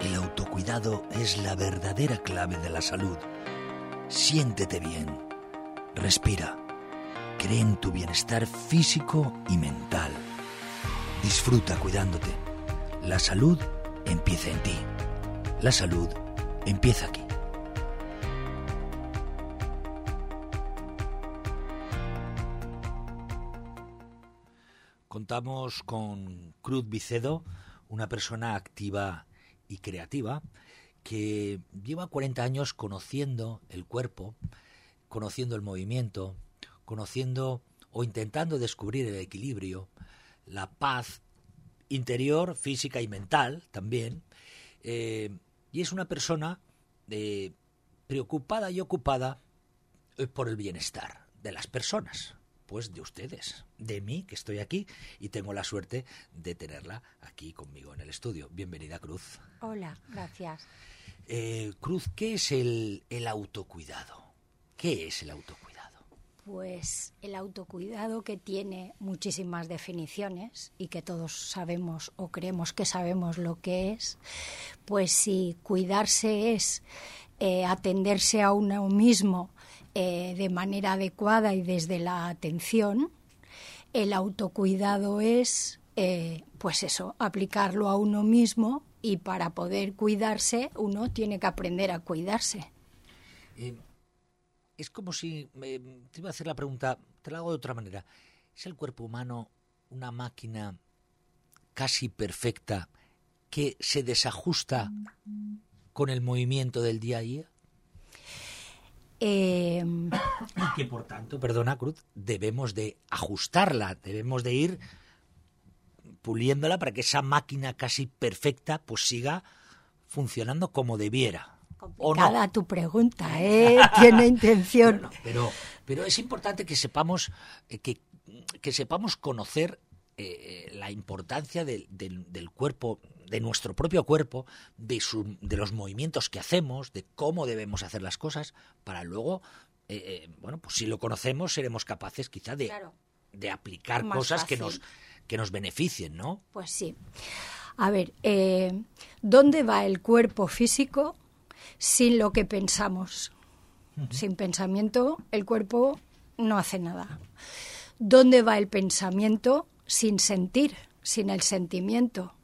El autocuidado es la verdadera clave de la salud. Siéntete bien. Respira. Cree en tu bienestar físico y mental. Disfruta cuidándote. La salud empieza en ti. La salud empieza aquí. Contamos con Cruz Vicedo, una persona activa y creativa que lleva 40 años conociendo el cuerpo, conociendo el movimiento, conociendo o intentando descubrir el equilibrio, la paz interior, física y mental también. Eh, y es una persona eh, preocupada y ocupada eh, por el bienestar de las personas, pues de ustedes, de mí, que estoy aquí y tengo la suerte de tenerla aquí conmigo en el estudio. Bienvenida, Cruz. Hola, gracias. Cruz, ¿qué es el, el autocuidado? ¿Qué es el autocuidado? Pues el autocuidado que tiene muchísimas definiciones y que todos sabemos o creemos que sabemos lo que es, pues si cuidarse es eh, atenderse a uno mismo eh, de manera adecuada y desde la atención, el autocuidado es, eh, pues eso, aplicarlo a uno mismo y para poder cuidarse uno tiene que aprender a cuidarse es como si, te iba a hacer la pregunta, te la hago de otra manera. ¿Es el cuerpo humano una máquina casi perfecta que se desajusta con el movimiento del día a día? Eh, y que por tanto, perdona Cruz, debemos de ajustarla, debemos de ir puliéndola para que esa máquina casi perfecta pues siga funcionando como debiera. Complicada tu pregunta, ¿eh? Tiene intención. pero, pero es importante que sepamos, eh, que, que sepamos conocer eh, la importancia del, del, cuerpo, de nuestro propio cuerpo, de, su, de los movimientos que hacemos, de cómo debemos hacer las cosas, para luego, eh, bueno, pues si lo conocemos, seremos capaces quizá de, de aplicar cosas que nos, que nos beneficien, ¿no? Pues sí. A ver, ¿dónde va el cuerpo físico sin lo que pensamos. Sin pensamiento, el cuerpo no hace nada. ¿Dónde va el pensamiento sin sentir, sin el sentimiento?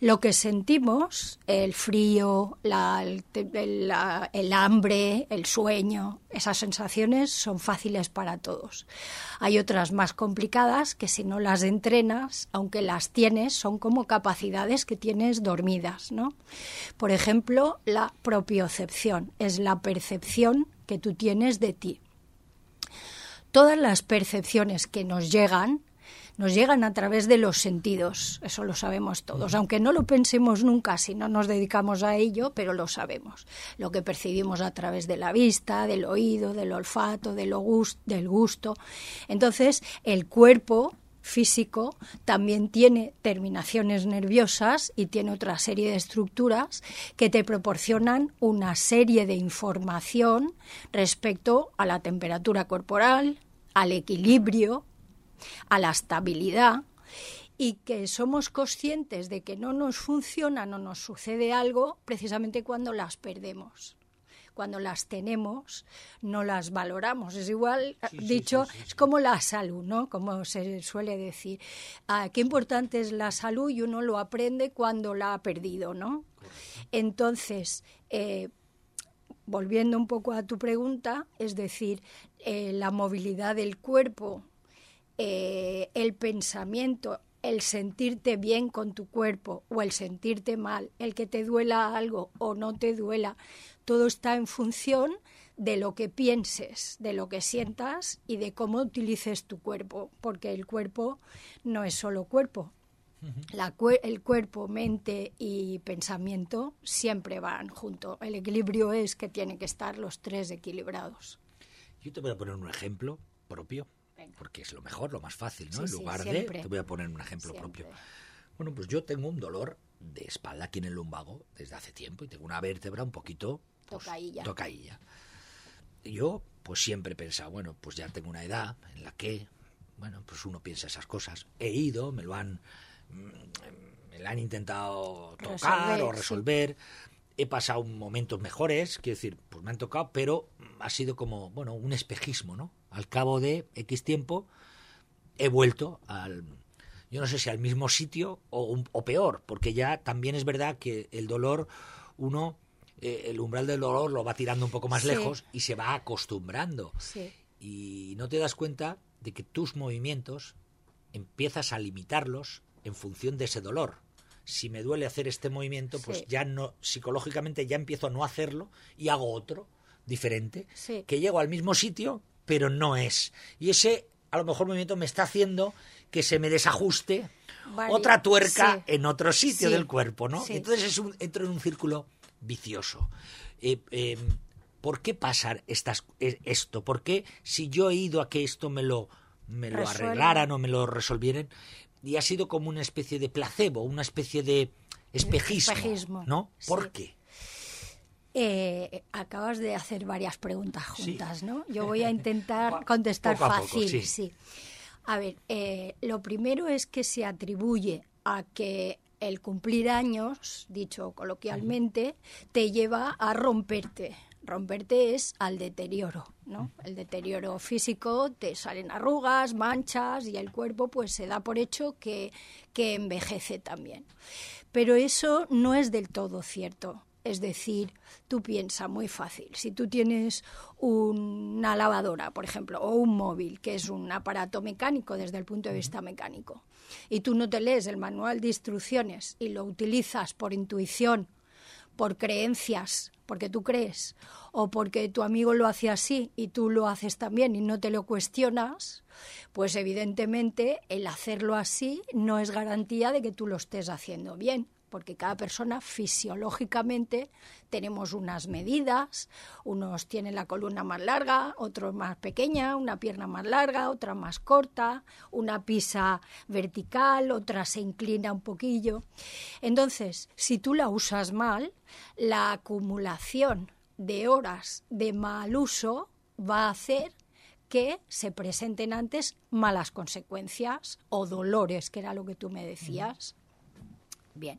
Lo que sentimos, el frío, el, hambre, el sueño, esas sensaciones son fáciles para todos. Hay otras más complicadas que si no las entrenas, aunque las tienes, son como capacidades que tienes dormidas, ¿no? Por ejemplo, la propiocepción es la percepción que tú tienes de ti. Todas las percepciones que nos llegan nos llegan a través de los sentidos, eso lo sabemos todos, aunque no lo pensemos nunca si no nos dedicamos a ello, pero lo sabemos. Lo que percibimos a través de la vista, del oído, del olfato, del gusto. Entonces, el cuerpo físico también tiene terminaciones nerviosas y tiene otra serie de estructuras que te proporcionan una serie de información respecto a la temperatura corporal, al equilibrio, a la estabilidad y que somos conscientes de que no nos funciona, no nos sucede algo precisamente cuando las perdemos. Cuando las tenemos, no las valoramos. Es igual, dicho, es como la salud, ¿no? Como se suele decir. Ah, qué importante es la salud y uno lo aprende cuando la ha perdido, ¿no? Entonces, eh, volviendo un poco a tu pregunta, es decir, eh, la movilidad del cuerpo eh, el pensamiento, el sentirte bien con tu cuerpo o el sentirte mal, el que te duela algo o no te duela, todo está en función de lo que pienses, de lo que sientas y de cómo utilices tu cuerpo, porque el cuerpo no es solo cuerpo. el cuerpo, mente y pensamiento siempre van juntos. El equilibrio es que tienen que estar los tres equilibrados. Yo te voy a poner un ejemplo propio porque es lo mejor, lo más fácil, ¿no? en lugar de, te voy a poner un ejemplo propio. Bueno, pues yo tengo un dolor de espalda aquí en el lumbago desde hace tiempo y tengo una vértebra un poquito pues, tocaílla. Yo pues siempre he pensado, bueno, pues ya tengo una edad en la que, bueno, pues uno piensa esas cosas. He ido, me lo han, mm, me la han intentado tocar o resolver. He pasado momentos mejores, quiero decir, pues me han tocado, pero ha sido como, bueno, un espejismo, ¿no? Al cabo de X tiempo he vuelto al, yo no sé si al mismo sitio o, o peor, porque ya también es verdad que el dolor, uno, eh, el umbral del dolor lo va tirando un poco más lejos y se va acostumbrando. Y no te das cuenta de que tus movimientos empiezas a limitarlos en función de ese dolor. Si me duele hacer este movimiento, pues ya no, psicológicamente ya empiezo a no hacerlo y hago otro diferente, que llego al mismo sitio, pero no es. Y ese, a lo mejor, movimiento me está haciendo que se me desajuste otra tuerca en otro sitio del cuerpo, ¿no? Entonces es un, entro en un círculo vicioso. Eh, em, ¿Por qué pasar estas, e, esto? ¿Por qué si yo he ido a que esto me lo, me lo arreglaran o me lo resolvieran? Y ha sido como una especie de placebo, una especie de espejismo, ¿no? ¿Por qué? Eh, acabas de hacer varias preguntas juntas, ¿no? Yo voy a intentar contestar fácil, sí. A ver, eh, lo primero es que se atribuye a que el cumplir años, dicho coloquialmente, te lleva a romperte. Romperte es al deterioro, ¿no? El deterioro físico, te salen arrugas, manchas y el cuerpo pues se da por hecho que, que envejece también. Pero eso no es del todo cierto. Es decir, tú piensas muy fácil. Si tú tienes una lavadora, por ejemplo, o un móvil, que es un aparato mecánico desde el punto de vista mecánico, y tú no te lees el manual de instrucciones y lo utilizas por intuición, por creencias, porque tú crees, o porque tu amigo lo hace así y tú lo haces también y no te lo cuestionas, pues evidentemente el hacerlo así no es garantía de que tú lo estés haciendo bien porque cada persona fisiológicamente tenemos unas medidas, unos tienen la columna más larga, otros más pequeña, una pierna más larga, otra más corta, una pisa vertical, otra se inclina un poquillo. Entonces, si tú la usas mal, la acumulación de horas de mal uso va a hacer que se presenten antes malas consecuencias o dolores, que era lo que tú me decías. Bien.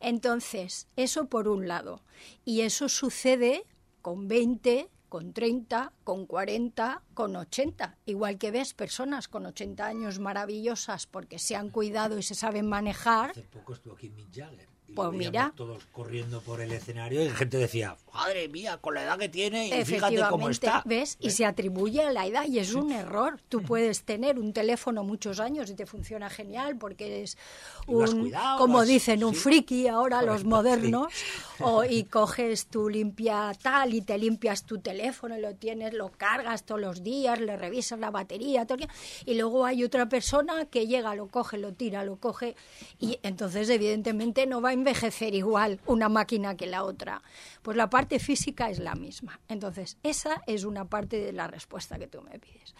Entonces, eso por un lado. Y eso sucede con 20, con 30, con 40, con 80. Igual que ves personas con 80 años maravillosas porque se han cuidado y se saben manejar. Hace poco estuvo aquí Mick Jagger pues mira. Todos corriendo por el escenario y gente decía, madre mía, con la edad que tiene y fíjate cómo está. ¿Ves? Y se atribuye a la edad y es un error. Tú puedes tener un teléfono muchos años y te funciona genial porque eres un, como dicen, un friki ahora los modernos. O, y coges tu limpia tal y te limpias tu teléfono y lo tienes, lo cargas todos los días, le revisas la batería. Todo, y luego hay otra persona que llega, lo coge, lo tira, lo coge y entonces evidentemente no va a envejecer igual una máquina que la otra. Pues la parte física es la misma. Entonces, esa es una parte de la respuesta que tú me pides.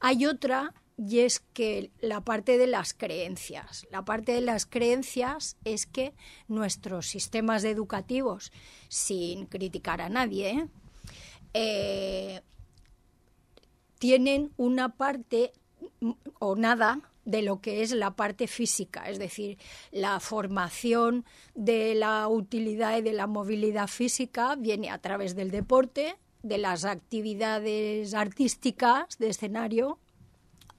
Hay otra y es que la parte de las creencias. La parte de las creencias es que nuestros sistemas educativos, sin criticar a nadie, eh, tienen una parte o nada de lo que es la parte física, es decir, la formación de la utilidad y de la movilidad física viene a través del deporte, de las actividades artísticas de escenario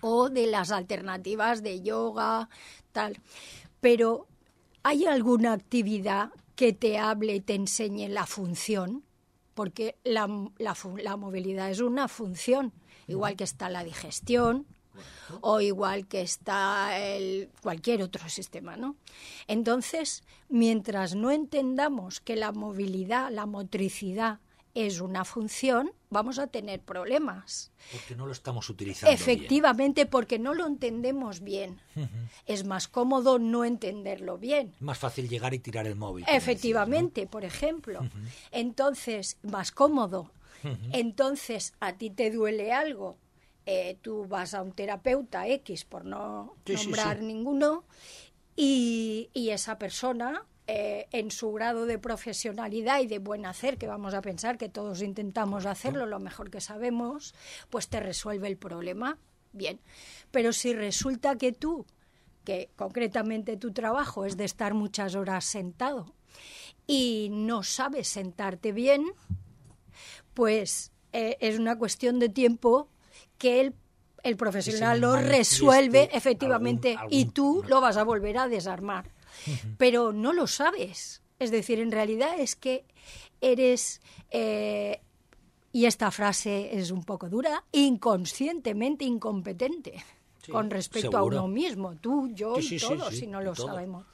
o de las alternativas de yoga, tal. Pero ¿hay alguna actividad que te hable y te enseñe la función? Porque la, la movilidad es una función, igual que está la digestión, o igual que está el, cualquier otro sistema, ¿no? Entonces, mientras no entendamos que la movilidad, la motricidad es una función, vamos a tener problemas. Porque no lo estamos utilizando. Efectivamente, porque no lo entendemos bien. Es más cómodo no entenderlo bien. Más fácil llegar y tirar el móvil. Efectivamente, por ejemplo. Entonces, más cómodo. Entonces, a ti te duele algo eh, tú vas a un terapeuta X, por no nombrar ninguno, y, esa persona, eh, en su grado de profesionalidad y de buen hacer, que vamos a pensar que todos intentamos hacerlo lo mejor que sabemos, pues te resuelve el problema. Bien, pero si resulta que tú que concretamente tu trabajo es de estar muchas horas sentado y no sabes sentarte bien, pues eh, es una cuestión de tiempo que el, el profesional lo resuelve efectivamente y tú lo vas a volver a desarmar. Pero no lo sabes. Es decir, en realidad es que eres eh, y esta frase es un poco dura, inconscientemente incompetente con respecto a uno mismo, tú, yo y todos, si no lo sabemos.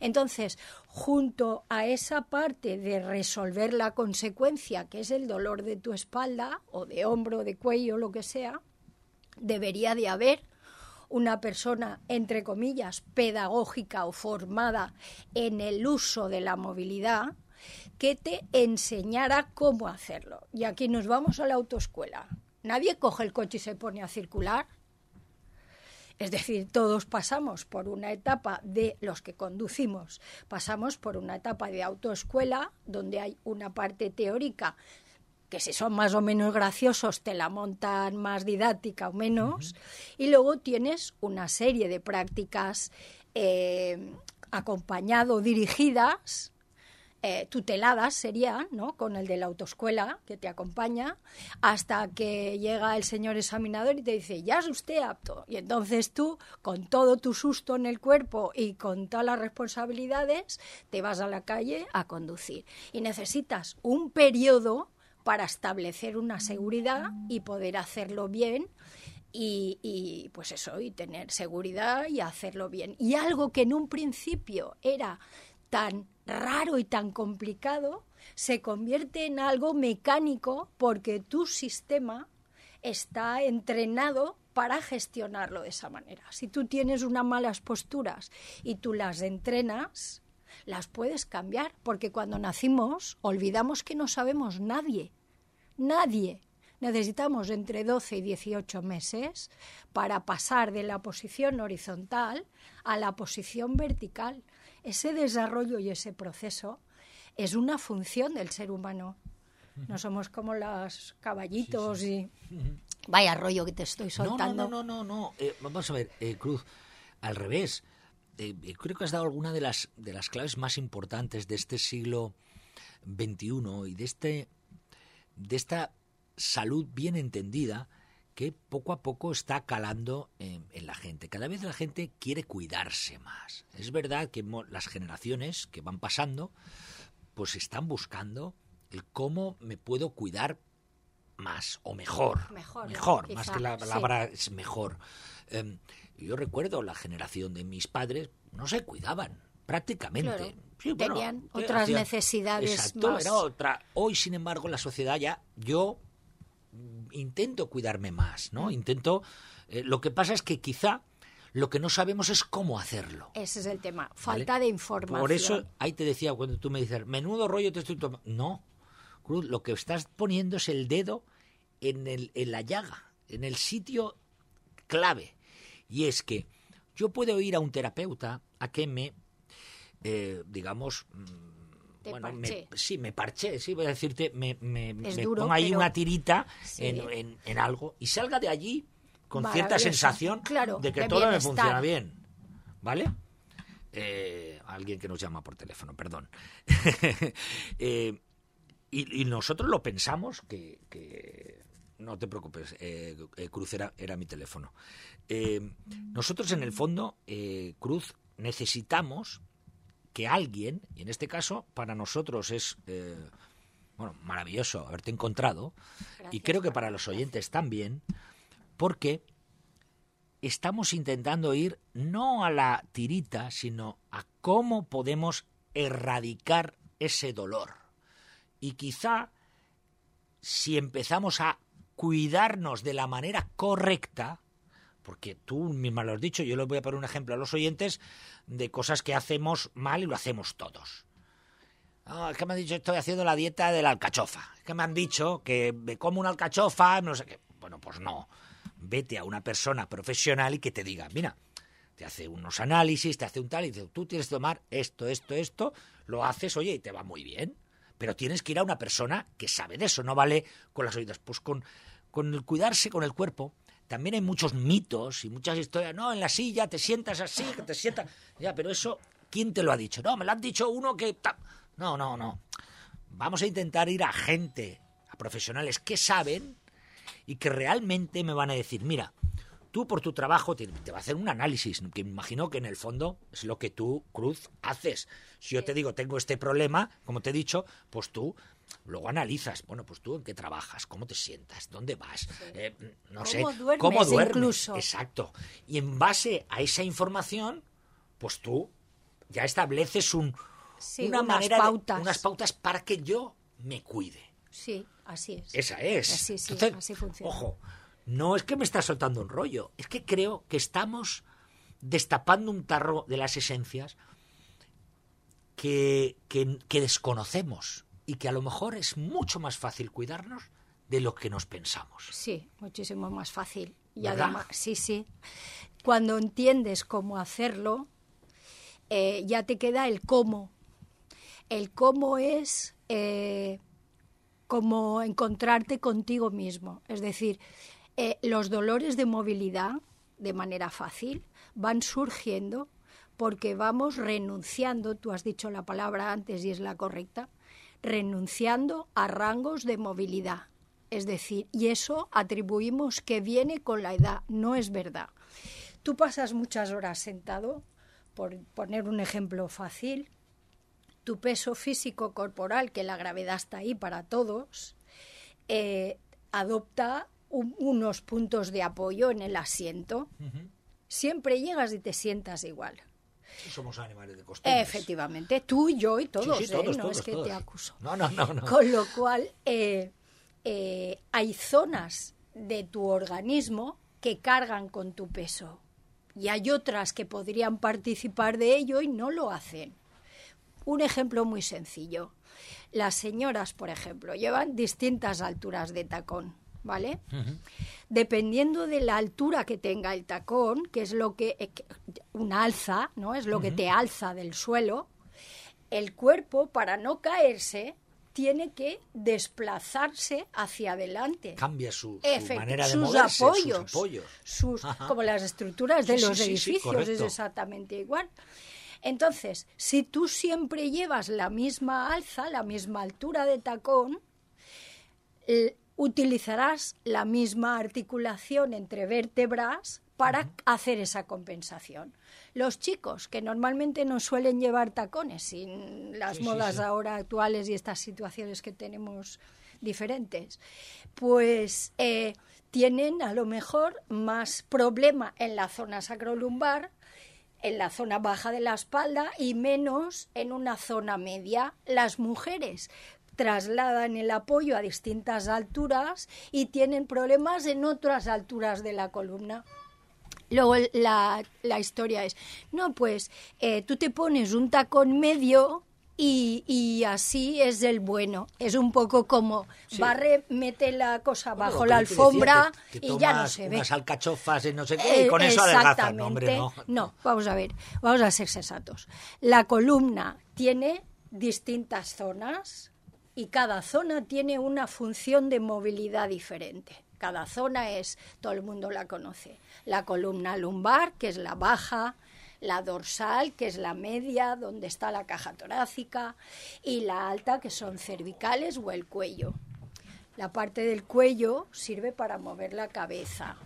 Entonces, junto a esa parte de resolver la consecuencia, que es el dolor de tu espalda, o de hombro, de cuello, lo que sea, debería de haber una persona, entre comillas, pedagógica o formada en el uso de la movilidad, que te enseñara cómo hacerlo. Y aquí nos vamos a la autoescuela. Nadie coge el coche y se pone a circular. Es decir, todos pasamos por una etapa de los que conducimos, pasamos por una etapa de autoescuela donde hay una parte teórica que si son más o menos graciosos te la montan más didáctica o menos, y luego tienes una serie de prácticas eh, acompañado, dirigidas, eh, tuteladas serían, ¿no? Con el de la autoescuela que te acompaña, hasta que llega el señor examinador y te dice, ya es usted apto. Y entonces tú, con todo tu susto en el cuerpo y con todas las responsabilidades, te vas a la calle a conducir. Y necesitas un periodo para establecer una seguridad y poder hacerlo bien y, pues eso, y tener seguridad y hacerlo bien. Y algo que en un principio era tan raro y tan complicado se convierte en algo mecánico porque tu sistema está entrenado para gestionarlo de esa manera. Si tú tienes unas malas posturas y tú las entrenas, las puedes cambiar, porque cuando nacimos olvidamos que no sabemos nadie, nadie. Necesitamos entre 12 y 18 meses para pasar de la posición horizontal a la posición vertical ese desarrollo y ese proceso es una función del ser humano. No somos como los caballitos y... Vaya rollo que te estoy soltando. No, no, no, no, eh, vamos a ver, eh, Cruz, al revés. Eh, creo que has dado alguna de las, de las claves más importantes de este siglo XXI y de, este, de esta salud bien entendida que poco a poco está calando en, la gente. Cada vez la gente quiere cuidarse más. Es verdad que las generaciones que van pasando, pues están buscando el cómo me puedo cuidar más o mejor. Mejor, mejor más que la palabra es mejor. Em, yo recuerdo la generación de mis padres, no se cuidaban prácticamente. Tenían otras necesidades exacto, Era otra. Hoy, sin embargo, la sociedad ya, yo intento cuidarme más, ¿no? Intento. Eh, lo que pasa es que quizá lo que no sabemos es cómo hacerlo. Ese es el tema, falta de información. Por eso, ahí te decía cuando tú me dices, menudo rollo te estoy tomando. No, Cruz, lo que estás poniendo es el dedo en, el, en la llaga, en el sitio clave. Y es que yo puedo ir a un terapeuta a que me, eh, digamos, bueno, me, sí, me parché, sí, voy a decirte, me, me, pongo ahí una tirita en, en, algo y salga de allí con cierta sensación de que todo me funciona bien. ¿Vale? Eh, alguien que nos llama por teléfono, perdón. Eh, y, nosotros lo pensamos que, no te preocupes, eh, Cruz era, era, mi teléfono. nosotros en el fondo, Cruz, necesitamos que alguien, y en este caso para nosotros es eh, bueno, maravilloso haberte encontrado, y creo que para los oyentes también, porque estamos intentando ir no a la tirita, sino a cómo podemos erradicar ese dolor. Y quizá si empezamos a cuidarnos de la manera correcta, porque tú misma lo has dicho, yo les voy a poner un ejemplo a los oyentes de cosas que hacemos mal y lo hacemos todos. Ah, es que me han dicho estoy haciendo la dieta de la alcachofa. Es que me han dicho que me como una alcachofa, no sé qué. Bueno, pues no. Vete a una persona profesional y que te diga, mira, te hace unos análisis, te hace un tal y dice, tú tienes que tomar esto, esto, esto, lo haces, oye, y te va muy bien. Pero tienes que ir a una persona que sabe de eso, no vale con las oídas. Pues con, con el cuidarse con el cuerpo, también hay muchos mitos y muchas historias. No, en la silla te sientas así, que te sientas. Ya, pero eso, ¿quién te lo ha dicho? No, me lo han dicho uno que. No, no, no. Vamos a intentar ir a gente, a profesionales que saben y que realmente me van a decir, mira, tú por tu trabajo te, va a hacer un análisis, que me imagino que en el fondo es lo que tú, Cruz, haces. Si yo te digo, tengo este problema, como te he dicho, pues tú luego analizas, bueno, pues tú en qué trabajas, cómo te sientas, dónde vas, eh, no sé, cómo duermes. Incluso. Exacto. Y en base a esa información, pues tú ya estableces un, una unas manera, pautas. unas pautas para que yo me cuide. Sí, así es. Esa es. Así, sí, así funciona. Ojo, no es que me está soltando un rollo, es que creo que estamos destapando un tarro de las esencias que, que, desconocemos y que a lo mejor es mucho más fácil cuidarnos de lo que nos pensamos. Sí, muchísimo más fácil. Y además, sí, sí. Cuando entiendes cómo hacerlo, eh, ya te queda el cómo. El cómo es eh, como encontrarte contigo mismo. Es decir, eh, los dolores de movilidad, de manera fácil, van surgiendo porque vamos renunciando, tú has dicho la palabra antes y es la correcta, renunciando a rangos de movilidad. Es decir, y eso atribuimos que viene con la edad, no es verdad. Tú pasas muchas horas sentado, por poner un ejemplo fácil, tu peso físico corporal, que la gravedad está ahí para todos, eh, adopta unos puntos de apoyo en el asiento, siempre llegas y te sientas igual. Somos animales de costumbre. Efectivamente, tú y yo y todos, ¿eh? no es que te acuso. No, no, no, Con lo cual, eh, eh, hay zonas de tu organismo que cargan con tu peso y hay otras que podrían participar de ello y no lo hacen. Un ejemplo muy sencillo. Las señoras, por ejemplo, llevan distintas alturas de tacón ¿vale? Dependiendo de la altura que tenga el tacón, que es lo que eh, un alza, ¿no? Es lo que te alza del suelo. El cuerpo para no caerse tiene que desplazarse hacia adelante. Cambia su, manera de moverse, apoyos, sus apoyos. como las estructuras de los edificios, es exactamente igual. Entonces, si tú siempre llevas la misma alza, la misma altura de tacón, utilizarás la misma articulación entre vértebras para hacer esa compensación. Los chicos, que normalmente no suelen llevar tacones, sin las modas ahora actuales y estas situaciones que tenemos diferentes, pues eh, tienen a lo mejor más problema en la zona sacrolumbar, en la zona baja de la espalda y menos en una zona media. Las mujeres, trasladan el apoyo a distintas alturas y tienen problemas en otras alturas de la columna. Luego la, historia es, no, pues eh, tú te pones un tacón medio y, así es el bueno. Es un poco como barre, mete la cosa bajo la alfombra y ya no se ve. Unas alcachofas y no sé qué, y con eso adelgazas. No, hombre, no. no, vamos a ver, vamos a ser sensatos. La columna tiene distintas zonas, y cada zona tiene una función de movilidad diferente. Cada zona es, todo el mundo la conoce, la columna lumbar, que es la baja, la dorsal, que es la media, donde está la caja torácica, y la alta, que son cervicales o el cuello. La parte del cuello sirve para mover la cabeza,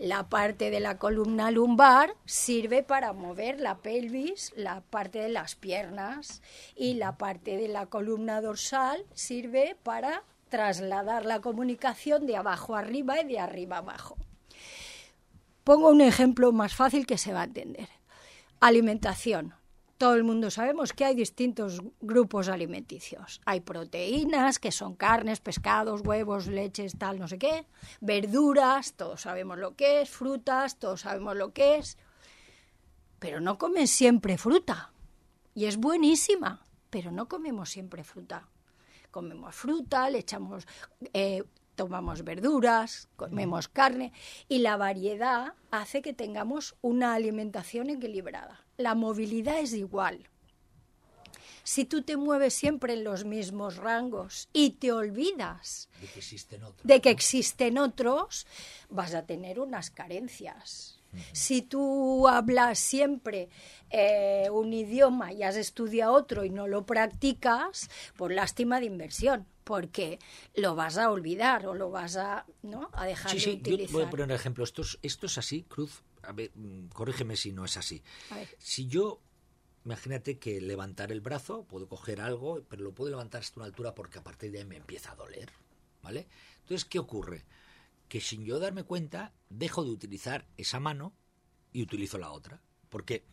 la parte de la columna lumbar sirve para mover la pelvis, la parte de las piernas y la parte de la columna dorsal sirve para trasladar la comunicación de abajo arriba y de arriba abajo. Pongo un ejemplo más fácil que se va a entender. Alimentación todo el mundo sabemos que hay distintos grupos alimenticios. Hay proteínas, que son carnes, pescados, huevos, leches, tal, no sé qué. Verduras, todos sabemos lo que es. Frutas, todos sabemos lo que es. Pero no comen siempre fruta. Y es buenísima, pero no comemos siempre fruta. Comemos fruta, le echamos eh, tomamos verduras, comemos carne y la variedad hace que tengamos una alimentación equilibrada. La movilidad es igual. Si tú te mueves siempre en los mismos rangos y te olvidas De que existen otros. de que existen otros, vas a tener unas carencias. Si tú hablas siempre eh, un idioma y has estudiado otro y no lo practicas, por lástima de inversión, porque lo vas a olvidar o lo vas a, ¿no? a dejar Sí, de sí, yo utilizar. voy a poner un ejemplo. Esto es, esto es así, Cruz. A ver, mm, corrígeme si no es así. A ver. Si yo, imagínate que levantar el brazo, puedo coger algo, pero lo puedo levantar hasta una altura porque a partir de ahí me empieza a doler, ¿vale? Entonces, ¿qué ocurre? Que sin yo darme cuenta, dejo de utilizar esa mano y utilizo la otra. Porque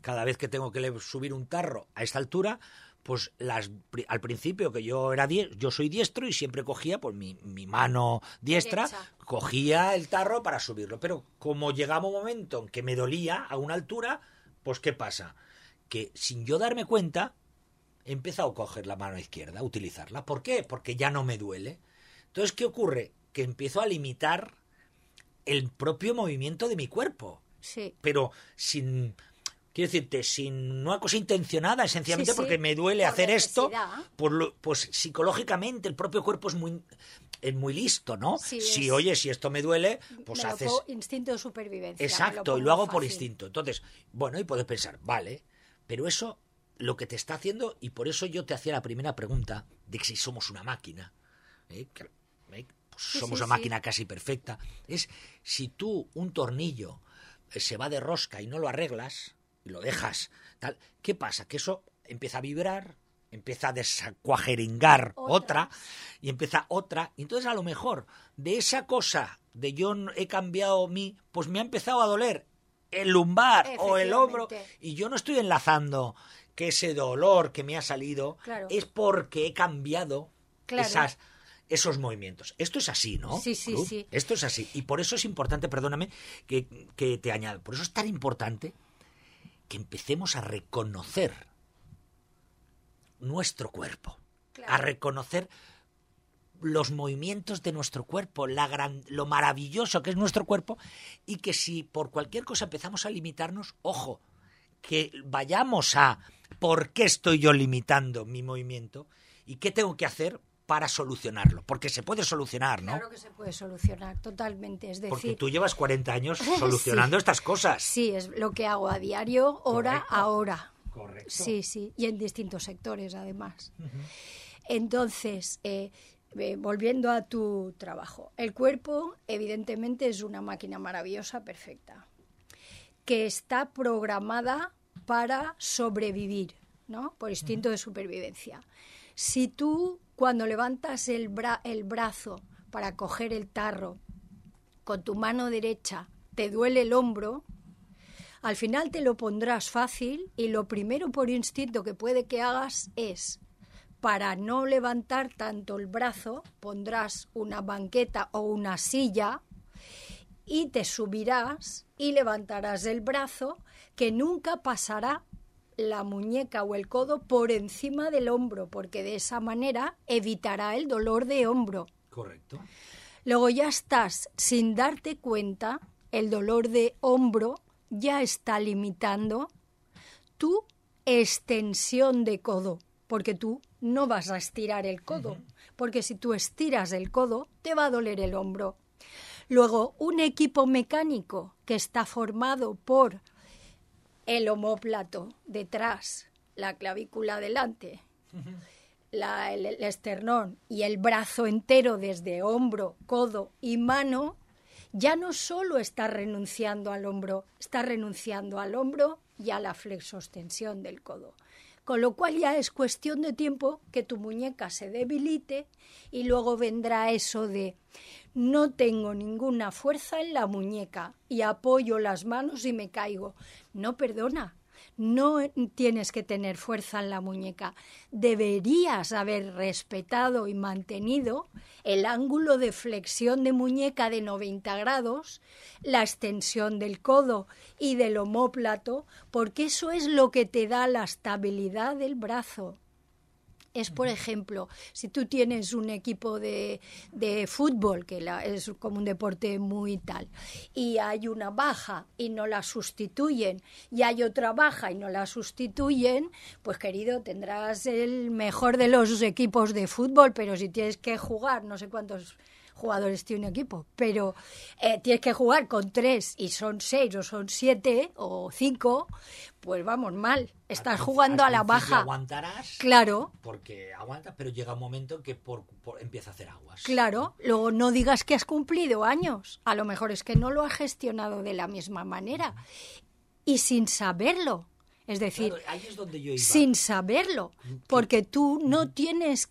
cada vez que tengo que subir un tarro a esta altura, pues las, al principio que yo era yo soy diestro y siempre cogía pues mi, mi mano diestra, Derecha. cogía el tarro para subirlo. Pero como llegaba un momento en que me dolía a una altura, pues ¿qué pasa? Que sin yo darme cuenta, he empezado a coger la mano izquierda, a utilizarla. ¿Por qué? Porque ya no me duele. Entonces, ¿qué ocurre? Que empiezo a limitar el propio movimiento de mi cuerpo Sí. pero sin quiero decirte sin una cosa intencionada sencillamente Sí, sí, porque me duele por hacer esto lo- pues psicológicamente el propio cuerpo es muy es muy listo no Sí, si es- oye si esto me duele pues Me lo haces pongo- instinto de supervivencia. exacto y lo hago por instinto entonces bueno y puedes pensar vale pero eso lo que te está haciendo y por eso yo te hacía la primera pregunta de que si somos una máquina ¿eh? ¿eh? Pues somos sí, una máquina casi perfecta es si tú un tornillo eh, se va de rosca y no lo arreglas y lo dejas tal qué pasa que eso empieza a vibrar empieza a desacuajeringar Otra. otra y empieza otra y entonces a lo mejor de esa cosa de yo he cambiado mi pues me ha empezado a doler el lumbar o el hombro y yo no estoy enlazando que ese dolor que me ha salido Claro. es porque he cambiado Claro. esas esos movimientos. Esto es así, ¿no? Sí, sí, sí. Esto es así. Y por eso es importante, perdóname, que, que te añado. Por eso es tan importante que empecemos a reconocer nuestro cuerpo. Claro. A reconocer los movimientos de nuestro cuerpo, la gran, lo maravilloso que es nuestro cuerpo, y que si por cualquier cosa empezamos a limitarnos, ojo, que vayamos a por qué estoy yo limitando mi movimiento y qué tengo que hacer para solucionarlo, porque se puede solucionar, ¿no? Claro que se puede solucionar totalmente. Es porque decir, tú llevas 40 años solucionando estas cosas. sí, es lo que hago a diario, hora Correcto. a hora. Correcto. Sí, sí, y en distintos sectores además. Entonces, eh, eh, volviendo a tu trabajo, el cuerpo evidentemente es una máquina maravillosa, perfecta, que está programada para sobrevivir, ¿no? Por instinto de supervivencia. Si tú cuando levantas el, bra- el brazo para coger el tarro con tu mano derecha te duele el hombro, al final te lo pondrás fácil y lo primero por instinto que puede que hagas es, para no levantar tanto el brazo, pondrás una banqueta o una silla y te subirás y levantarás el brazo que nunca pasará la muñeca o el codo por encima del hombro, porque de esa manera evitará el dolor de hombro. Correcto. Luego ya estás, sin darte cuenta, el dolor de hombro ya está limitando tu extensión de codo, porque tú no vas a estirar el codo, porque si tú estiras el codo, te va a doler el hombro. Luego, un equipo mecánico que está formado por el omóplato detrás, la clavícula delante, la- el, el esternón y el brazo entero desde hombro, codo y mano, ya no solo está renunciando al hombro, está renunciando al hombro y a la flexostensión del codo. Con lo cual ya es cuestión de tiempo que tu muñeca se debilite y luego vendrá eso de no tengo ninguna fuerza en la muñeca y apoyo las manos y me caigo. No, perdona, no tienes que tener fuerza en la muñeca. Deberías haber respetado y mantenido el ángulo de flexión de muñeca de 90 grados, la extensión del codo y del omóplato, porque eso es lo que te da la estabilidad del brazo. Es, por ejemplo, si tú tienes un equipo de, de fútbol, que la, es como un deporte muy tal, y hay una baja y no la sustituyen, y hay otra baja y no la sustituyen, pues querido, tendrás el mejor de los equipos de fútbol, pero si tienes que jugar, no sé cuántos jugadores tiene un equipo, pero eh, tienes que jugar con tres y son seis o son siete o cinco, pues vamos mal. Estás jugando a la baja. aguantarás. Claro. Porque aguantas, pero llega un momento en que por, por- empieza a hacer aguas. Claro, luego no digas que has cumplido años. A lo mejor es que no lo has gestionado de la misma manera y sin saberlo. Es decir, Claro, ahí es donde yo iba. sin saberlo, porque tú no tienes,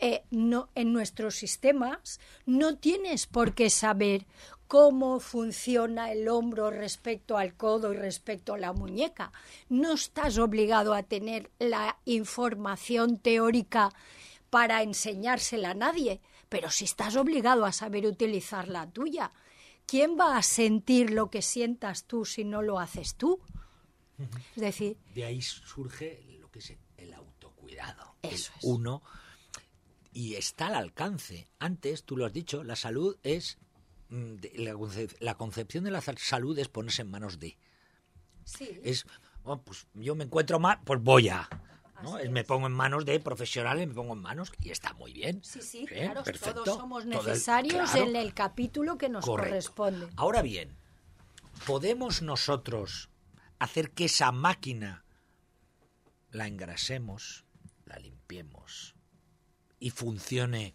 eh, no, en nuestros sistemas, no tienes por qué saber cómo funciona el hombro respecto al codo y respecto a la muñeca. No estás obligado a tener la información teórica para enseñársela a nadie, pero sí estás obligado a saber utilizar la tuya. ¿Quién va a sentir lo que sientas tú si no lo haces tú? Es decir, De ahí surge lo que es el autocuidado. Eso es. Uno. Y está al alcance. Antes, tú lo has dicho, la salud es. mm, La, concep- la concepción de la sa- salud es ponerse en manos de. sí, Es, oh, pues yo me encuentro mal, pues voy a. ¿no? Me pongo en manos de profesionales, me pongo en manos y está muy bien. Sí, sí, Bien, claro, perfecto. todos somos necesarios claro. en el capítulo que nos Correcto. corresponde. Ahora bien, ¿podemos nosotros hacer que esa máquina la engrasemos, la limpiemos y funcione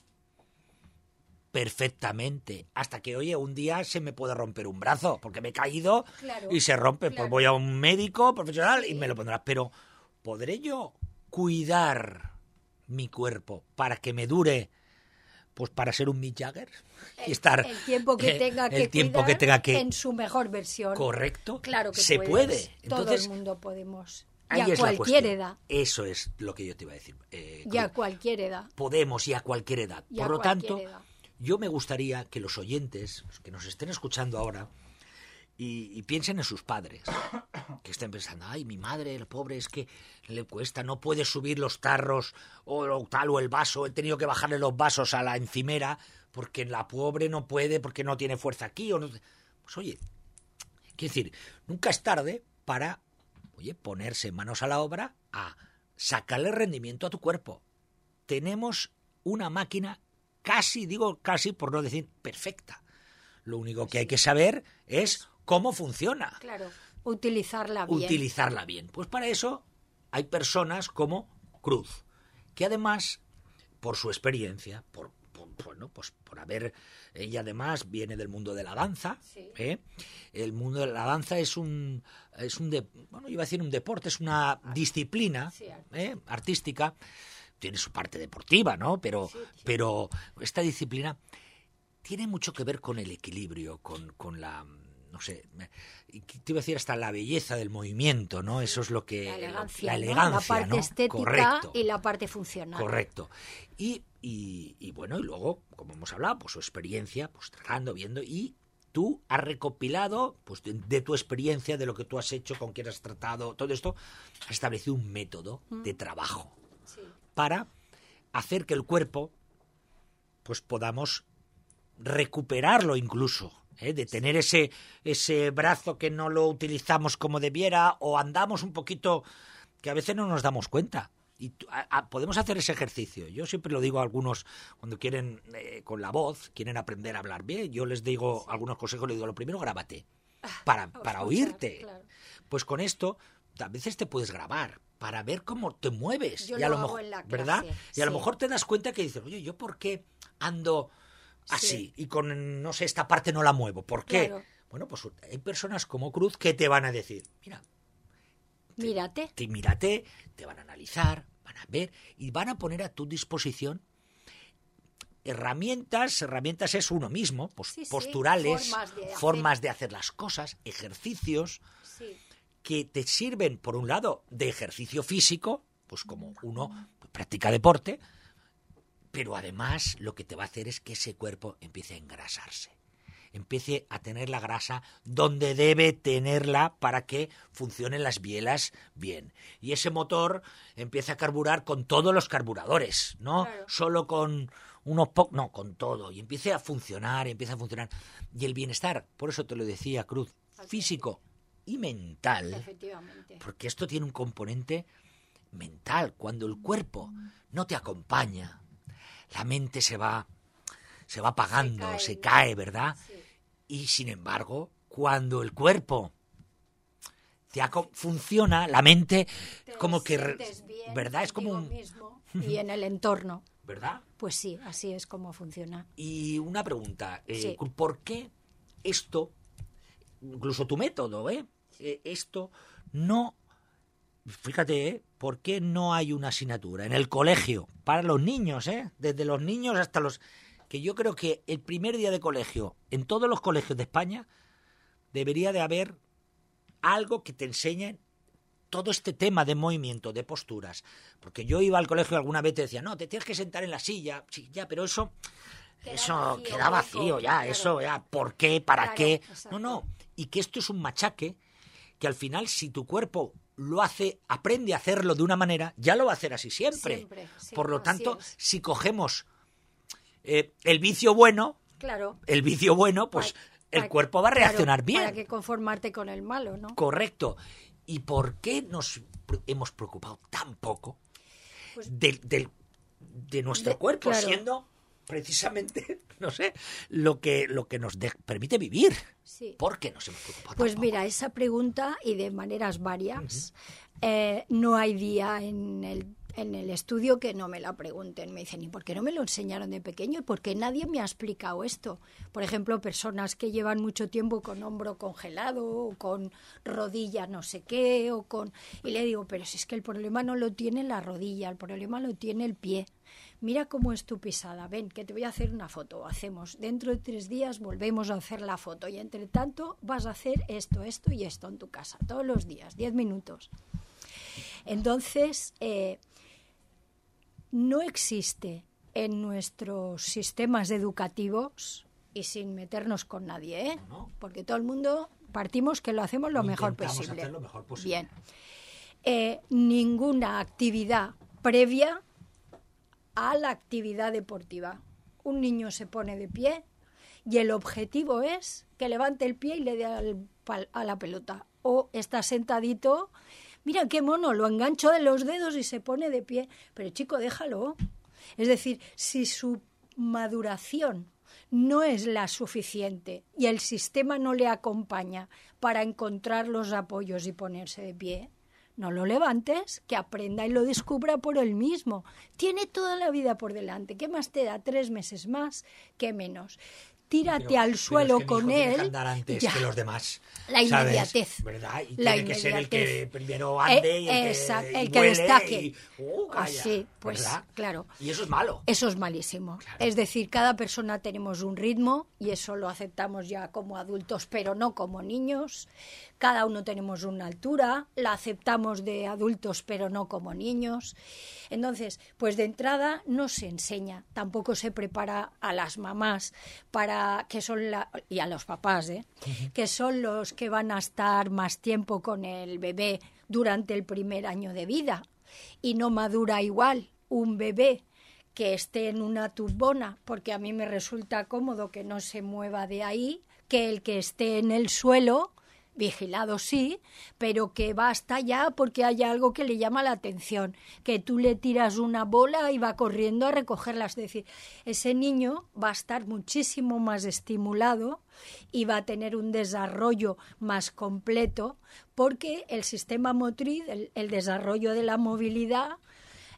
perfectamente hasta que, oye, un día se me puede romper un brazo porque me he caído Claro, y se rompe? claro. Pues voy a un médico profesional y me lo pondrá. Pero, ¿podré yo cuidar mi cuerpo para que me dure pues para ser un Mick Jagger y estar el tiempo que eh, tenga que el tiempo cuidar que tenga que en su mejor versión. correcto Claro que se puedes. puede Todo el mundo podemos. Y a cualquier edad. eso es lo que yo te iba a decir eh, Y a cualquier edad. podemos y a cualquier edad Y por lo tanto edad. yo me gustaría que los oyentes que nos estén escuchando ahora y, y piensen en sus padres que estén pensando ay mi madre el pobre es que le cuesta no puede subir los tarros o lo tal o el vaso he tenido que bajarle los vasos a la encimera porque la pobre no puede porque no tiene fuerza aquí o no pues oye Quiero decir, nunca es tarde para, oye, ponerse manos a la obra a sacarle rendimiento a tu cuerpo. Tenemos una máquina casi, digo casi por no decir perfecta. Lo único que hay que saber es cómo funciona, Claro. Utilizarla bien. utilizarla bien. Pues para eso hay personas como Cruz, que además, por su experiencia, por, por- bueno, pues por haber, ella además viene del mundo de la danza, Sí. ¿eh? el mundo de la danza es un, es un, de- bueno, iba a decir un deporte, es una disciplina Sí, ¿eh? artística, tiene su parte deportiva, ¿no? Pero, sí. pero esta disciplina tiene mucho que ver con el equilibrio, con, con la no sé, te iba a decir hasta la belleza del movimiento, ¿no? Eso es lo que La elegancia, la ¿no? elegancia, la parte ¿no? estética Correcto. y la parte funcional. Correcto. Y, y, y bueno, y luego, como hemos hablado, pues su experiencia, pues tratando, viendo, y tú has recopilado, pues de, de tu experiencia, de lo que tú has hecho, con quién has tratado, todo esto, has establecido un método de trabajo Sí. para hacer que el cuerpo, pues podamos recuperarlo incluso, ¿eh? de tener ese, ese brazo que no lo utilizamos como debiera o andamos un poquito que a veces no nos damos cuenta. Y tú- a- a- podemos hacer ese ejercicio. Yo siempre lo digo a algunos cuando quieren, eh, con la voz, quieren aprender a hablar bien. Yo les digo algunos consejos, les digo, lo primero, grábate. Para, para escuchar, oírte. claro. Pues con esto, a veces te puedes grabar para ver cómo te mueves. Yo y a lo lo hago mejor, en la ¿verdad? Y a lo mejor te das cuenta que dices, oye, ¿yo por qué ando así? Sí. Y con, no sé, esta parte no la muevo. ¿Por qué? Claro. Bueno, pues hay personas como Cruz que te van a decir, mira, Mírate. te, mírate, te van a analizar, van a ver y van a poner a tu disposición herramientas, herramientas es uno mismo, Sí, sí, posturales, formas de hacer. formas de hacer las cosas, ejercicios Sí. que te sirven, por un lado, de ejercicio físico, pues como uno practica deporte, pero además lo que te va a hacer es que ese cuerpo empiece a engrasarse. empiece a tener la grasa donde debe tenerla para que funcionen las bielas bien. Y ese motor empieza a carburar con todos los carburadores, no solo con unos pocos, no, con todo. Y empiece a funcionar, empieza a funcionar. Y el bienestar, por eso te lo decía Cruz, físico y mental, porque esto tiene un componente mental. Cuando el cuerpo no te acompaña, la mente se va, se va apagando, se cae, ¿verdad? Y sin embargo, cuando el cuerpo te funciona, la mente como que, ¿verdad? Es como un... Mismo y en el entorno. ¿Verdad? Pues sí, así es como funciona. Y una pregunta, eh, ¿por qué esto, incluso tu método, ¿eh? eh esto no fíjate, ¿eh? ¿por qué no hay una asignatura en el colegio para los niños, eh? Desde los niños hasta los... que yo creo que el primer día de colegio, en todos los colegios de España, debería de haber algo que te enseñe todo este tema de movimiento, de posturas. Porque yo iba al colegio alguna vez y te decía, no, te tienes que sentar en la silla. Sí, ya, pero eso... eso queda vacío ya, eso ya, ¿por qué? ¿Para qué? No, no. Y que esto es un machaque que al final si tu cuerpo lo hace, aprende a hacerlo de una manera, ya lo va a hacer así siempre. Por lo tanto, si cogemos eh, el vicio bueno, claro. el vicio bueno, pues el cuerpo va a reaccionar bien. Para que conformarte con el malo, ¿no? Correcto. ¿Y por qué nos hemos preocupado tan poco pues de, nuestro cuerpo, siendo precisamente, no sé, lo que, lo que nos permite vivir. ¿Por qué nos hemos preocupado? Pues mira, esa pregunta, y de maneras varias, eh, no hay día en el en el estudio que no me la pregunten. Me dicen, ¿y por qué no me lo enseñaron de pequeño? ¿Y por qué nadie me ha explicado esto? Por ejemplo, personas que llevan mucho tiempo con hombro congelado o con rodilla no sé qué o con... Y le digo, pero si es que el problema no lo tiene la rodilla, el problema lo tiene el pie. Mira cómo es tu pisada. Ven, que te voy a hacer una foto. Hacemos. Dentro de tres días volvemos a hacer la foto. Y entre tanto vas a hacer esto, esto y esto en tu casa. Todos los días, diez minutos. Entonces, eh, no existe en nuestros sistemas educativos y sin meternos con nadie, ¿eh? porque todo el mundo partimos que lo hacemos lo, mejor, posible. Bien. Eh, ninguna actividad previa a la actividad deportiva. Un niño se pone de pie y el objetivo es que levante el pie y le dé a la pelota. O está sentadito mira qué mono, lo engancho de los dedos y se pone de pie. Pero chico, déjalo. Es decir, si su maduración no es la suficiente y el sistema no le acompaña para encontrar los apoyos y ponerse de pie, no lo levantes, que aprenda y lo descubra por él mismo. Tiene toda la vida por delante. ¿Qué más te da? Tres meses más que menos tírate al suelo con él. andar antes que los demás. La inmediatez. ¿Verdad? Y tiene que ser el que primero ande y el que, el que destaque. Uh, Así, pues claro. Y eso es malo. Eso es malísimo. Es decir, cada persona tenemos un ritmo y eso lo aceptamos ya como adultos, pero no como niños. Cada uno tenemos una altura, la aceptamos de adultos, pero no como niños. Entonces, pues de entrada no se enseña, tampoco se prepara a las mamás para que son la, y a los papás, ¿eh? que son los que van a estar más tiempo con el bebé durante el primer año de vida y no madura igual un bebé que esté en una turbona, porque a mí me resulta cómodo que no se mueva de ahí, que el que esté en el suelo vigilado sí, pero que basta ya porque hay algo que le llama la atención, que tú le tiras una bola y va corriendo a recogerla. Es decir, ese niño va a estar muchísimo más estimulado y va a tener un desarrollo más completo porque el sistema motriz, el, desarrollo de la movilidad,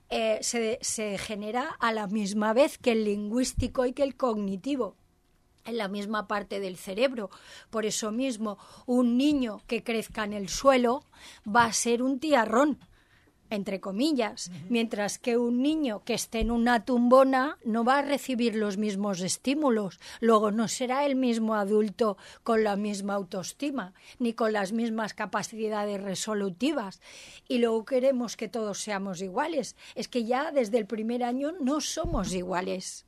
eh, se, se genera a la misma vez que el lingüístico y que el cognitivo en la misma parte del cerebro. Por eso mismo, un niño que crezca en el suelo va a ser un tiarrón, entre comillas, mientras que un niño que esté en una tumbona no va a recibir los mismos estímulos, luego no será el mismo adulto con la misma autoestima, ni con las mismas capacidades resolutivas. Y luego queremos que todos seamos iguales. Es que ya desde el primer año no somos iguales.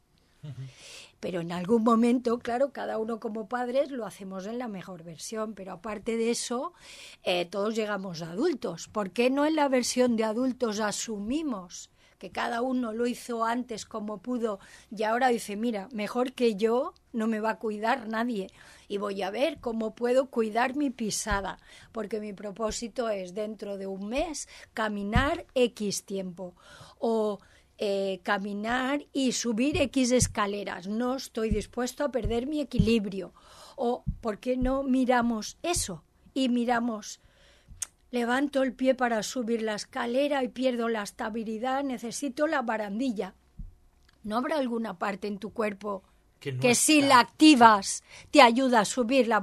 Pero en algún momento, claro, cada uno como padres lo hacemos en la mejor versión, pero aparte de eso, eh, todos llegamos a adultos. ¿Por qué no en la versión de adultos asumimos que cada uno lo hizo antes como pudo y ahora dice, mira, mejor que yo no me va a cuidar nadie y voy a ver cómo puedo cuidar mi pisada, porque mi propósito es dentro de un mes caminar X tiempo o eh, caminar y subir X escaleras. No estoy dispuesto a perder mi equilibrio. O, ¿por qué no miramos eso? Y miramos, levanto el pie para subir la escalera y pierdo la estabilidad, necesito la barandilla. ¿No habrá alguna parte en tu cuerpo que, si la activas te ayuda a subir la,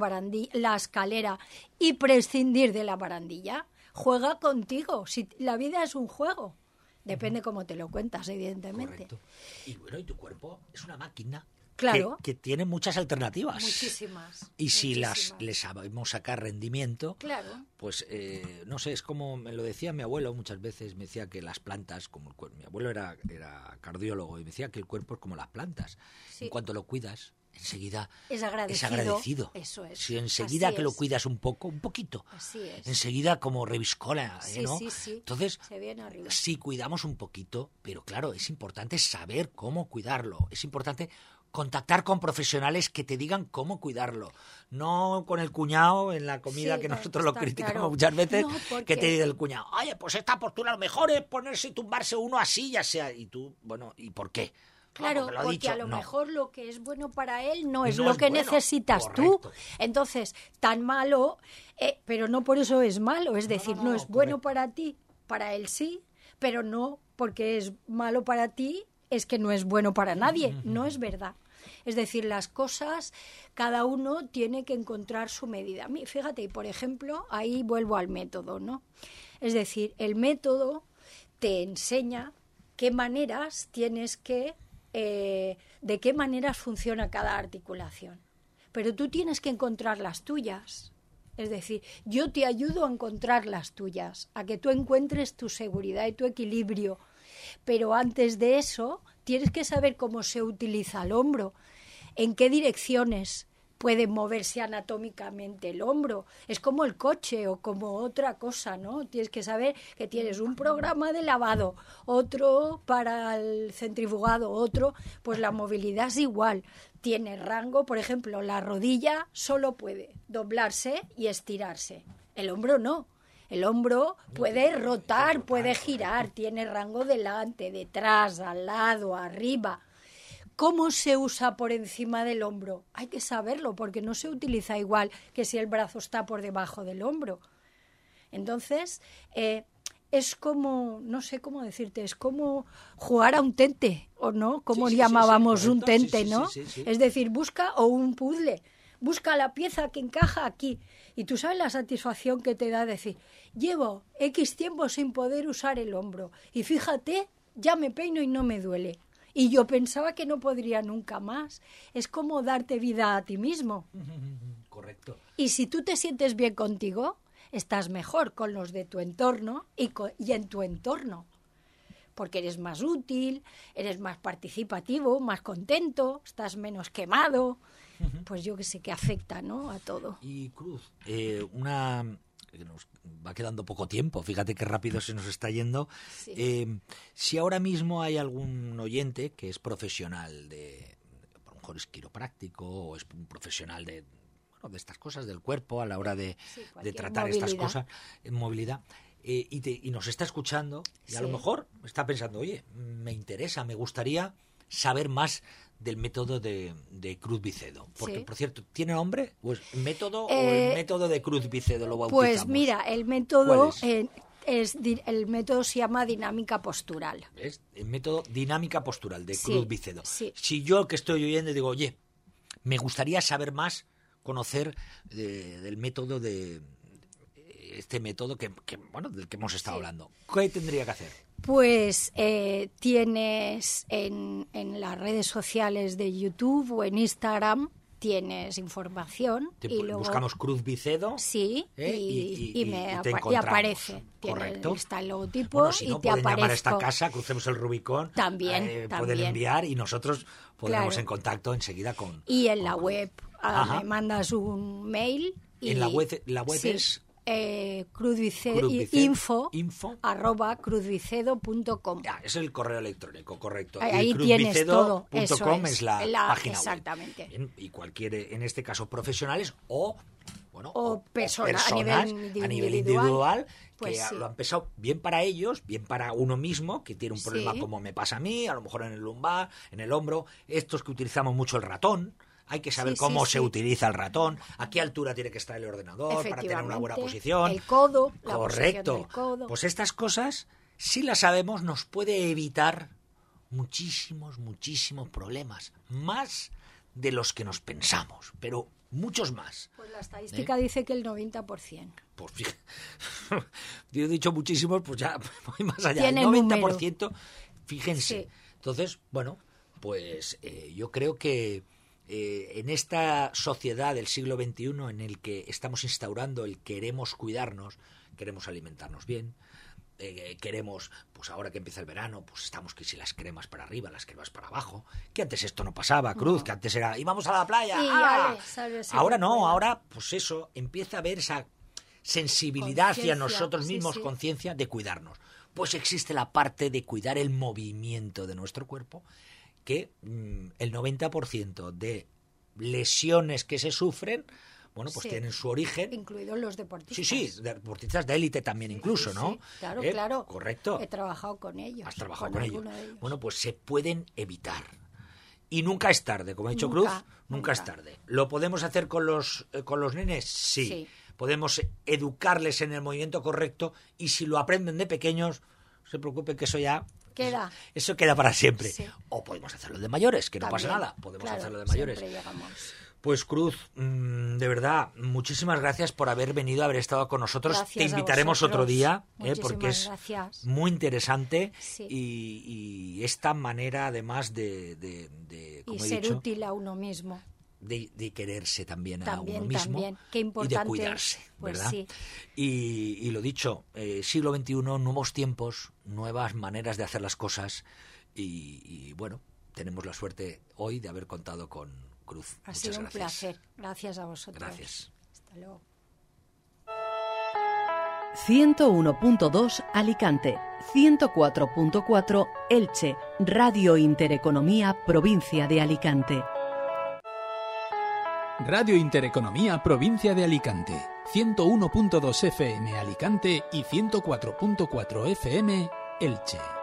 la escalera y prescindir de la barandilla? Juega contigo, si la vida es un juego. Depende cómo te lo cuentas, evidentemente. Y bueno, y tu cuerpo es una máquina claro. que, tiene muchas alternativas. Muchísimas. Y si las le sabemos sacar rendimiento, claro. pues eh, no sé, es como me lo decía mi abuelo muchas veces, me decía que las plantas, como el cuerpo, mi abuelo era, era cardiólogo y me decía que el cuerpo es como las plantas. En cuanto lo cuidas, enseguida es agradecido. Eso es. Si enseguida que lo cuidas un poco, un poquito, Así es. enseguida como reviscola, ¿eh, ¿no? Sí, sí. Entonces, Se viene arriba. sí cuidamos un poquito, pero claro, es importante saber cómo cuidarlo. Es importante contactar con profesionales que te digan cómo cuidarlo. No con el cuñado en la comida Sí, que no, nosotros lo criticamos claro. muchas veces, No, que te dice el cuñado, oye, pues esta postura lo mejor es ponerse y tumbarse uno así, ya sea. Y tú, bueno, ¿y por qué? Claro, porque lo ha porque dicho. a lo No. mejor lo que es bueno para él no es No lo es que bueno, necesitas correcto. tú. Entonces, tan malo, eh, pero no por eso es malo. Es decir, no, no, es bueno para ti, para él sí, pero no porque es malo para ti, es que no es bueno para nadie. No es verdad. Es decir, las cosas, cada uno tiene que encontrar su medida. Fíjate, y por ejemplo, ahí vuelvo al método, ¿no? Es decir, el método te enseña qué maneras tienes que, eh, de qué maneras funciona cada articulación. Pero tú tienes que encontrar las tuyas. Es decir, yo te ayudo a encontrar las tuyas, a que tú encuentres tu seguridad y tu equilibrio. Pero antes de eso, tienes que saber cómo se utiliza el hombro, en qué direcciones puede moverse anatómicamente el hombro. Es como el coche o como otra cosa, ¿no? Tienes que saber que tienes un programa de lavado, otro para el centrifugado, otro, pues la movilidad es igual. Tiene rango, por ejemplo, la rodilla solo puede doblarse y estirarse. El hombro no. El hombro puede rotar, puede girar, tiene rango delante, detrás, al lado, arriba. ¿Cómo se usa por encima del hombro? Hay que saberlo porque no se utiliza igual que si el brazo está por debajo del hombro. Entonces, eh, es como, no sé cómo decirte, es como jugar a un tente, ¿o no? Como Sí, sí, sí, llamábamos sí, un tente, ¿no? Es decir, busca o un puzzle, busca la pieza que encaja aquí. Y tú sabes la satisfacción que te da decir, llevo X tiempo sin poder usar el hombro. Y fíjate, ya me peino y no me duele. Y yo pensaba que no podría nunca más. Es como darte vida a ti mismo. Correcto. Y si tú te sientes bien contigo, estás mejor con los de tu entorno y, co- y en tu entorno. Porque eres más útil, eres más participativo, más contento, estás menos quemado. Pues yo que sé que afecta, ¿no? A todo. Y Cruz, eh, una que nos va quedando poco tiempo, fíjate qué rápido se nos está yendo. Sí. Eh, si ahora mismo hay algún oyente que es profesional de, a lo mejor es quiropráctico o es un profesional de, bueno, de estas cosas del cuerpo a la hora de, Sí, de cualquier tratar estas cosas en movilidad. eh, y, te- y nos está escuchando y a lo mejor está pensando, oye, me interesa, me gustaría saber más del método de, de Cruz Vicedo. Porque, Sí. por cierto, ¿tiene nombre? ¿O es método o Eh, el método de Cruz Vicedo lo bautizamos? Pues mira, el método ¿Cuál es? eh, es el método se llama dinámica postural. ¿Ves? El método dinámica postural de Sí, Cruz Vicedo. sí. Si yo que estoy oyendo digo, oye, me gustaría saber más, conocer eh, del método de este método que, que, bueno del que hemos estado Sí. hablando. ¿Qué tendría que hacer? Pues eh, tienes en, en las redes sociales de YouTube o en Instagram, tienes información Te y luego buscamos Cruz Vicedo. Sí, ¿eh? y, y me y apa- te y aparece. Tiene- Correcto. está el logotipo Bueno, si y te pueden llamar a esta aparezco. casa, crucemos el Rubicón. También, eh, Pueden también. enviar y nosotros podremos Claro. en contacto enseguida con. Y en con la web ah, me mandas un mail. Y, En la web- la web sí, es- eh, info, info. arroba es el correo electrónico, correcto. Ahí- Y tienes todo, eso es, es la, la- página web. exactamente. Y cualquier, en este caso, profesionales o bueno O persona- a personas nivel a nivel individual, pues que sí. lo han pensado bien para ellos, bien para uno mismo, que tiene un Sí. problema como me pasa a mí, a lo mejor en el lumbar, en el hombro, estos que utilizamos mucho el ratón. Hay que saber Sí, cómo sí, se sí. utiliza el ratón, a qué altura tiene que estar el ordenador para tener una buena posición. El codo, la Correcto. del codo. Pues estas cosas, si las sabemos, nos puede evitar muchísimos, muchísimos problemas. Más de los que nos pensamos, pero muchos más. Pues la estadística dice que el 90%. Pues yo he dicho muchísimos, pues ya voy más allá. Tiene el número. 90%, fíjense. Entonces, bueno, pues eh, yo creo que eh, en esta sociedad del siglo XXI en el que estamos instaurando el queremos cuidarnos, queremos alimentarnos bien, eh, queremos, pues ahora que empieza el verano, pues estamos que si las cremas para arriba, las cremas para abajo, que antes esto no pasaba, Cruz, que antes era, íbamos a la playa. ¡ah! ahora no, ahora pues eso, empieza a haber esa sensibilidad hacia nosotros sí, mismos, sí. conciencia de cuidarnos. Pues existe la parte de cuidar el movimiento de nuestro cuerpo, que mm, el 90% de lesiones que se sufren, bueno, pues Sí. tienen su origen Incluidos los deportistas. Sí, sí, de deportistas de élite también incluso, ¿no? sí, claro, ¿Eh? claro. Correcto. He trabajado con ellos. Has trabajado con, ellos. Bueno, pues se pueden evitar. Y nunca es tarde, como ha dicho Nunca, Cruz, nunca, nunca. es tarde. ¿Lo podemos hacer con los, eh, con los nenes? Sí. Sí. Podemos educarles en el movimiento correcto y si lo aprenden de pequeños, no se preocupen que eso ya... Queda. Eso queda para siempre. Sí. O podemos hacerlo de mayores, que no pasa nada. Podemos claro, hacerlo de mayores. Pues Cruz, mm, de verdad, muchísimas gracias por haber venido, haber estado con nosotros. Gracias Te invitaremos otro día, ¿eh? Porque es gracias. muy interesante Sí. y, y esta manera, además de, de- de, Y he ser dicho, útil a uno mismo. De, de quererse también, a También, uno mismo también. Qué y de importante, cuidarse, pues ¿verdad? sí. Y, y lo dicho, eh, siglo XXI, nuevos tiempos, nuevas maneras de hacer las cosas y, y, bueno, tenemos la suerte hoy de haber contado con Cruz. Ha Muchas sido un gracias. placer. Gracias a vosotros. Gracias. Hasta luego. 101.2 Alicante, 104.4 Elche, Radio Intereconomía, provincia de Alicante. Radio Intereconomía, provincia de Alicante. 101.2 FM Alicante y 104.4 FM Elche.